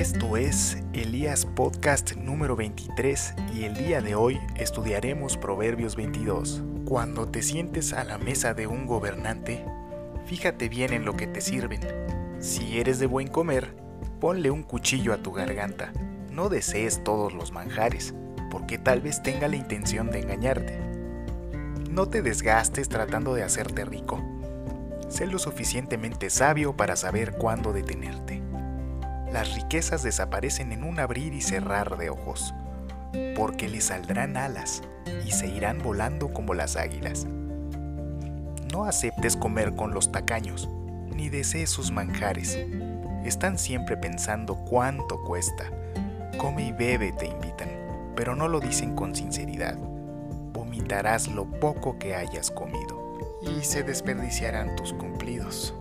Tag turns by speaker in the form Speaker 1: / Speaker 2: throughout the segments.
Speaker 1: Esto es Elías Podcast número 23 y el día de hoy estudiaremos Proverbios 22. Cuando te sientes a la mesa de un gobernante, fíjate bien en lo que te sirven. Si eres de buen comer, ponle un cuchillo a tu garganta. No desees todos los manjares, porque tal vez tenga la intención de engañarte. No te desgastes tratando de hacerte rico. Sé lo suficientemente sabio para saber cuándo detenerte las riquezas desaparecen en un abrir y cerrar de ojos, porque le saldrán alas y se irán volando como las águilas. No aceptes comer con los tacaños, ni desees sus manjares. Están siempre pensando cuánto cuesta. Come y bebe, te invitan, pero no lo dicen con sinceridad. Vomitarás lo poco que hayas comido y se desperdiciarán tus cumplidos.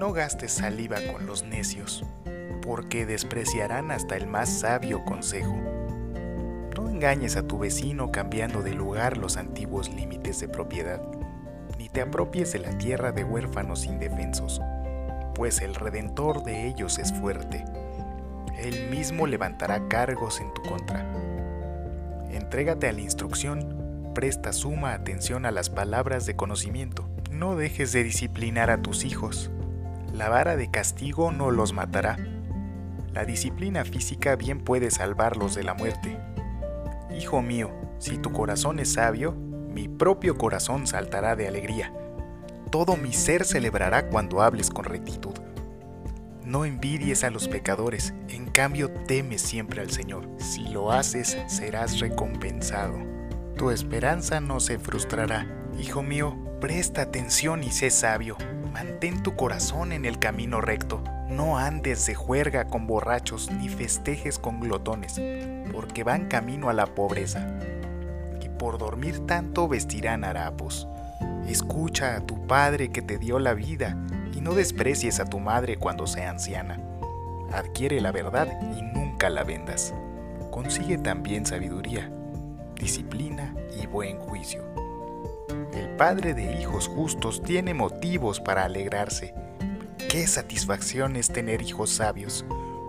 Speaker 1: No gastes saliva con los necios, porque despreciarán hasta el más sabio consejo. No engañes a tu vecino cambiando de lugar los antiguos límites de propiedad, ni te apropies de la tierra de huérfanos indefensos, pues el redentor de ellos es fuerte. Él mismo levantará cargos en tu contra. Entrégate a la instrucción, presta suma atención a las palabras de conocimiento. No dejes de disciplinar a tus hijos, la vara de castigo no los matará. La disciplina física bien puede salvarlos de la muerte. Hijo mío, si tu corazón es sabio, mi propio corazón saltará de alegría. Todo mi ser celebrará cuando hables con rectitud. No envidies a los pecadores, en cambio teme siempre al Señor. Si lo haces, serás recompensado. Tu esperanza no se frustrará. Hijo mío, presta atención y sé sabio. Mantén tu corazón en el camino recto. No andes de juerga con borrachos ni festejes con glotones, porque van camino a la pobreza. Y por dormir tanto vestirán harapos. Escucha a tu padre que te dio la vida y no desprecies a tu madre cuando sea anciana. Adquiere la verdad y nunca la vendas. Consigue también sabiduría, disciplina y buen juicio padre de hijos justos tiene motivos para alegrarse. Qué satisfacción es tener hijos sabios.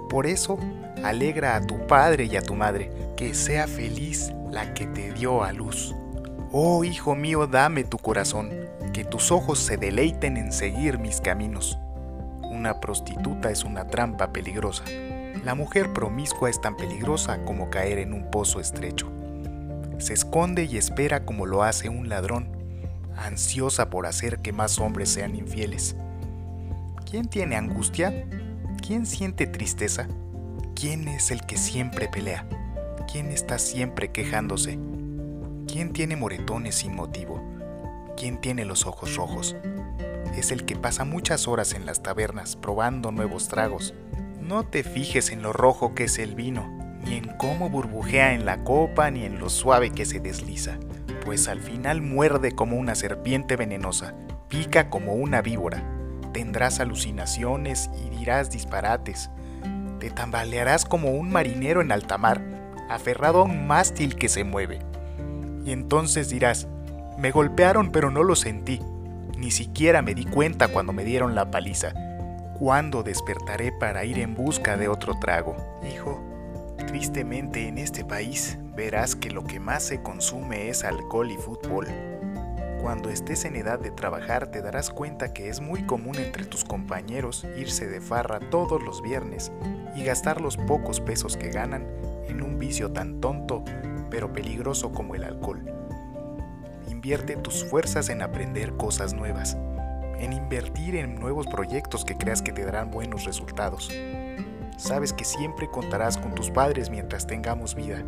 Speaker 1: Por eso, alegra a tu padre y a tu madre, que sea feliz la que te dio a luz. Oh hijo mío, dame tu corazón, que tus ojos se deleiten en seguir mis caminos. Una prostituta es una trampa peligrosa. La mujer promiscua es tan peligrosa como caer en un pozo estrecho. Se esconde y espera como lo hace un ladrón ansiosa por hacer que más hombres sean infieles. ¿Quién tiene angustia? ¿Quién siente tristeza? ¿Quién es el que siempre pelea? ¿Quién está siempre quejándose? ¿Quién tiene moretones sin motivo? ¿Quién tiene los ojos rojos? Es el que pasa muchas horas en las tabernas probando nuevos tragos. No te fijes en lo rojo que es el vino, ni en cómo burbujea en la copa, ni en lo suave que se desliza pues al final muerde como una serpiente venenosa, pica como una víbora. Tendrás alucinaciones y dirás disparates. Te tambalearás como un marinero en alta mar, aferrado a un mástil que se mueve. Y entonces dirás, me golpearon pero no lo sentí. Ni siquiera me di cuenta cuando me dieron la paliza. ¿Cuándo despertaré para ir en busca de otro trago? Hijo, tristemente en este país verás que lo que más se consume es alcohol y fútbol. Cuando estés en edad de trabajar te darás cuenta que es muy común entre tus compañeros irse de farra todos los viernes y gastar los pocos pesos que ganan en un vicio tan tonto pero peligroso como el alcohol. Invierte tus fuerzas en aprender cosas nuevas, en invertir en nuevos proyectos que creas que te darán buenos resultados. Sabes que siempre contarás con tus padres mientras tengamos vida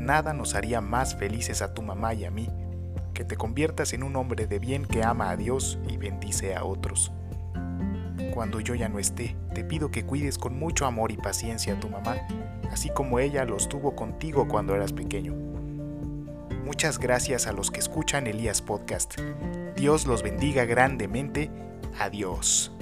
Speaker 1: nada nos haría más felices a tu mamá y a mí que te conviertas en un hombre de bien que ama a Dios y bendice a otros. Cuando yo ya no esté, te pido que cuides con mucho amor y paciencia a tu mamá, así como ella los tuvo contigo cuando eras pequeño. Muchas gracias a los que escuchan Elías Podcast. Dios los bendiga grandemente. Adiós.